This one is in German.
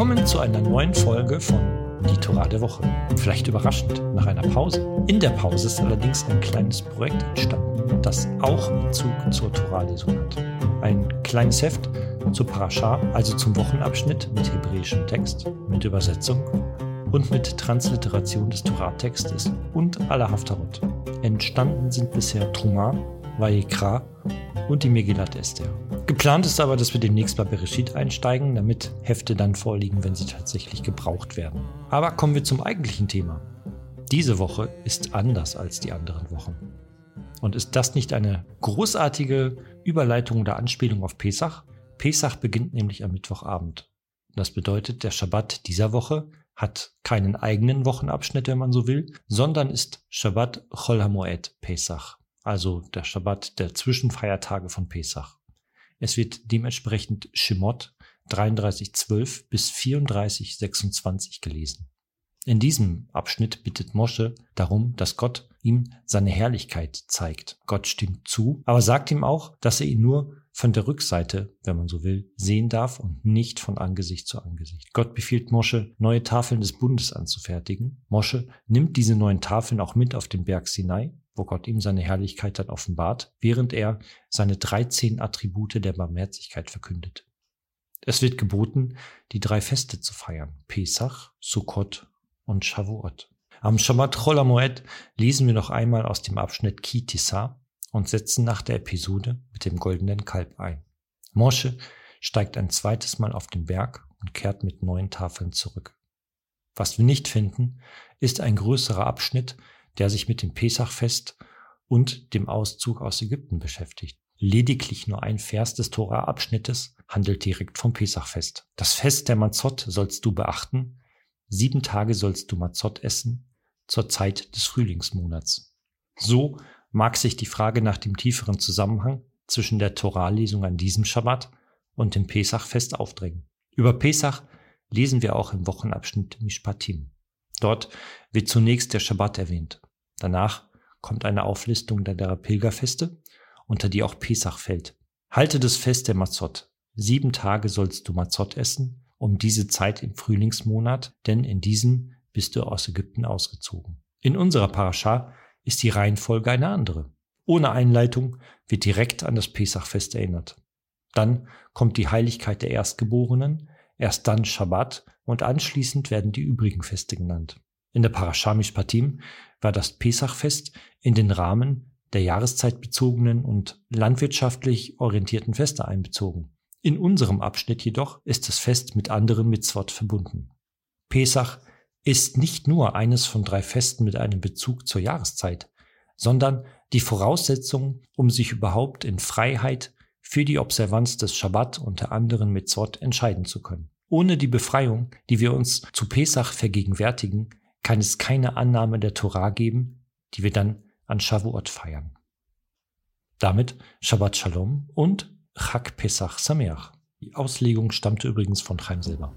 Willkommen zu einer neuen Folge von Die Torah der Woche. Vielleicht überraschend nach einer Pause. In der Pause ist allerdings ein kleines Projekt entstanden, das auch Bezug zur Torah-Lesung hat. Ein kleines Heft zur Parascha, also zum Wochenabschnitt mit hebräischem Text, mit Übersetzung und mit Transliteration des Torah-Textes und aller Haftarot. Entstanden sind bisher Truma, Vayikra und die Megillat Esther. Geplant ist aber, dass wir demnächst bei Bereshit einsteigen, damit Hefte dann vorliegen, wenn sie tatsächlich gebraucht werden. Aber kommen wir zum eigentlichen Thema. Diese Woche ist anders als die anderen Wochen. Und ist das nicht eine großartige Überleitung oder Anspielung auf Pesach? Pesach beginnt nämlich am Mittwochabend. Das bedeutet, der Schabbat dieser Woche hat keinen eigenen Wochenabschnitt, wenn man so will, sondern ist Shabbat Chol HaMoed Pesach also der Schabbat der Zwischenfeiertage von Pesach. Es wird dementsprechend Shemot 33,12 bis 34,26 gelesen. In diesem Abschnitt bittet Mosche darum, dass Gott ihm seine Herrlichkeit zeigt. Gott stimmt zu, aber sagt ihm auch, dass er ihn nur von der Rückseite, wenn man so will, sehen darf und nicht von Angesicht zu Angesicht. Gott befiehlt Mosche, neue Tafeln des Bundes anzufertigen. Mosche nimmt diese neuen Tafeln auch mit auf den Berg Sinai wo Gott ihm seine Herrlichkeit dann offenbart, während er seine 13 Attribute der Barmherzigkeit verkündet. Es wird geboten, die drei Feste zu feiern, Pesach, Sukkot und Shavuot. Am Shabbat Chol Moed lesen wir noch einmal aus dem Abschnitt Kitissa und setzen nach der Episode mit dem goldenen Kalb ein. Mosche steigt ein zweites Mal auf den Berg und kehrt mit neuen Tafeln zurück. Was wir nicht finden, ist ein größerer Abschnitt, der sich mit dem Pesachfest und dem Auszug aus Ägypten beschäftigt. Lediglich nur ein Vers des Tora-Abschnittes handelt direkt vom Pesachfest. Das Fest der Mazot sollst du beachten. Sieben Tage sollst du Mazot essen, zur Zeit des Frühlingsmonats. So mag sich die Frage nach dem tieferen Zusammenhang zwischen der Torah-Lesung an diesem Schabbat und dem Pesachfest aufdrängen. Über Pesach lesen wir auch im Wochenabschnitt Mishpatim. Dort wird zunächst der Schabbat erwähnt. Danach kommt eine Auflistung der Pilgerfeste, unter die auch Pesach fällt. Halte das Fest der Mazot. Sieben Tage sollst du Mazot essen, um diese Zeit im Frühlingsmonat, denn in diesem bist du aus Ägypten ausgezogen. In unserer Parascha ist die Reihenfolge eine andere. Ohne Einleitung wird direkt an das Pesachfest erinnert. Dann kommt die Heiligkeit der Erstgeborenen, erst dann Schabbat und anschließend werden die übrigen Feste genannt. In der Parasha Mishpatim war das Pesachfest in den Rahmen der jahreszeitbezogenen und landwirtschaftlich orientierten Feste einbezogen. In unserem Abschnitt jedoch ist das Fest mit anderen Mitzvot verbunden. Pesach ist nicht nur eines von drei Festen mit einem Bezug zur Jahreszeit, sondern die Voraussetzung, um sich überhaupt in Freiheit für die Observanz des Schabbat und der anderen Mitzvot entscheiden zu können. Ohne die Befreiung, die wir uns zu Pesach vergegenwärtigen, kann es keine Annahme der Torah geben, die wir dann an Shavuot feiern. Damit Shabbat Shalom und Chag Pesach Sameach. Die Auslegung stammte übrigens von Chaim selber.